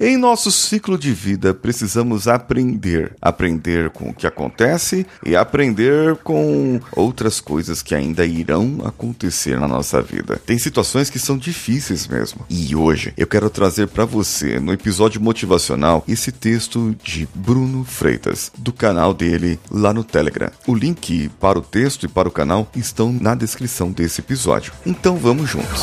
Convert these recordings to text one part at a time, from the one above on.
Em nosso ciclo de vida, precisamos aprender. Aprender com o que acontece e aprender com outras coisas que ainda irão acontecer na nossa vida. Tem situações que são difíceis mesmo. E hoje eu quero trazer para você, no episódio motivacional, esse texto de Bruno Freitas, do canal dele lá no Telegram. O link para o texto e para o canal estão na descrição desse episódio. Então vamos juntos.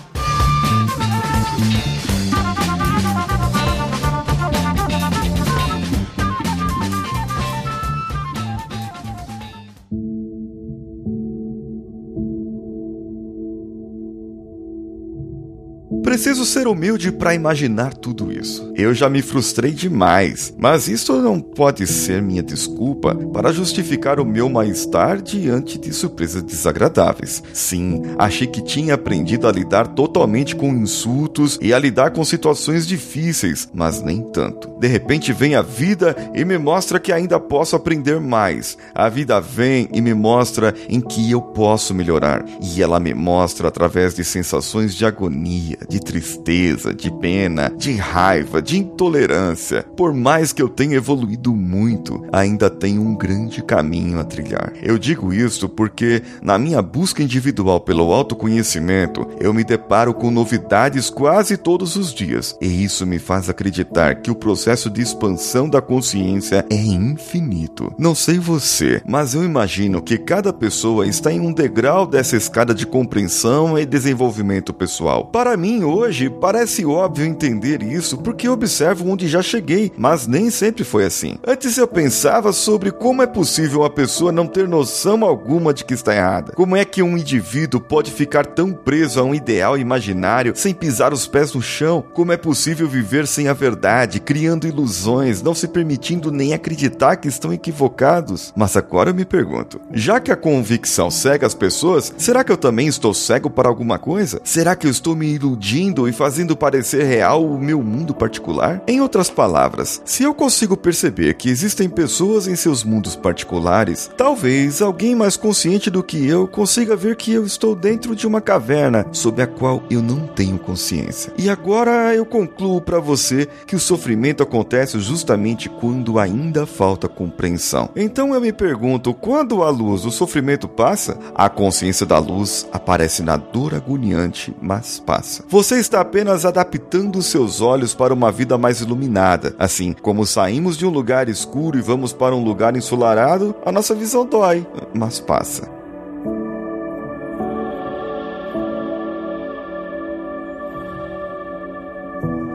Preciso ser humilde para imaginar tudo isso. Eu já me frustrei demais, mas isso não pode ser minha desculpa para justificar o meu mal-estar diante de surpresas desagradáveis. Sim, achei que tinha aprendido a lidar totalmente com insultos e a lidar com situações difíceis, mas nem tanto. De repente vem a vida e me mostra que ainda posso aprender mais. A vida vem e me mostra em que eu posso melhorar, e ela me mostra através de sensações de agonia, de tristeza, de pena, de raiva, de intolerância. Por mais que eu tenha evoluído muito, ainda tenho um grande caminho a trilhar. Eu digo isso porque, na minha busca individual pelo autoconhecimento, eu me deparo com novidades quase todos os dias, e isso me faz acreditar que o processo de expansão da consciência é infinito. Não sei você, mas eu imagino que cada pessoa está em um degrau dessa escada de compreensão e desenvolvimento pessoal. Para mim, hoje, parece óbvio entender isso porque observo onde já cheguei, mas nem sempre foi assim. Antes eu pensava sobre como é possível uma pessoa não ter noção alguma de que está errada. Como é que um indivíduo pode ficar tão preso a um ideal imaginário sem pisar os pés no chão? Como é possível viver sem a verdade, criando ilusões, não se permitindo nem acreditar que estão equivocados? Mas agora eu me pergunto: já que a convicção cega as pessoas, será que eu também estou cego para alguma coisa? Será que eu estou me iludindo e fazendo parecer real o meu mundo particular? Em outras palavras, se eu consigo perceber que existem pessoas em seus mundos particulares, talvez alguém mais consciente do que eu consiga ver que eu estou dentro de uma caverna sob a qual eu não tenho consciência. E agora eu concluo para você que o sofrimento acontece justamente quando ainda falta compreensão. Então eu me pergunto, quando a luz do sofrimento passa, a consciência da luz aparece na dor agoniante, mas passa. Você está apenas adaptando seus olhos para uma vida mais iluminada. Assim, como saímos de um lugar escuro e vamos para um lugar ensolarado, a nossa visão dói, mas passa.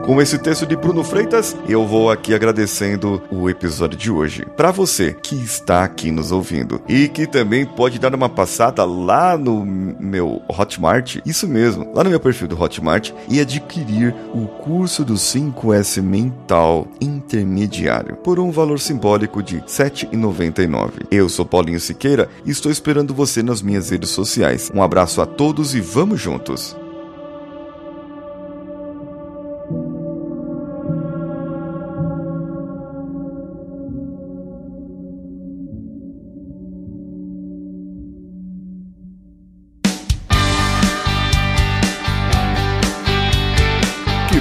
Com esse texto de Bruno Freitas, eu vou aqui agradecendo o episódio de hoje. Para você que está aqui nos ouvindo e que também pode dar uma passada lá no meu Hotmart, isso mesmo, lá no meu perfil do Hotmart e adquirir o curso do 5S Mental Intermediário por um valor simbólico de R$ 7,99. Eu sou Paulinho Siqueira e estou esperando você nas minhas redes sociais. Um abraço a todos e vamos juntos!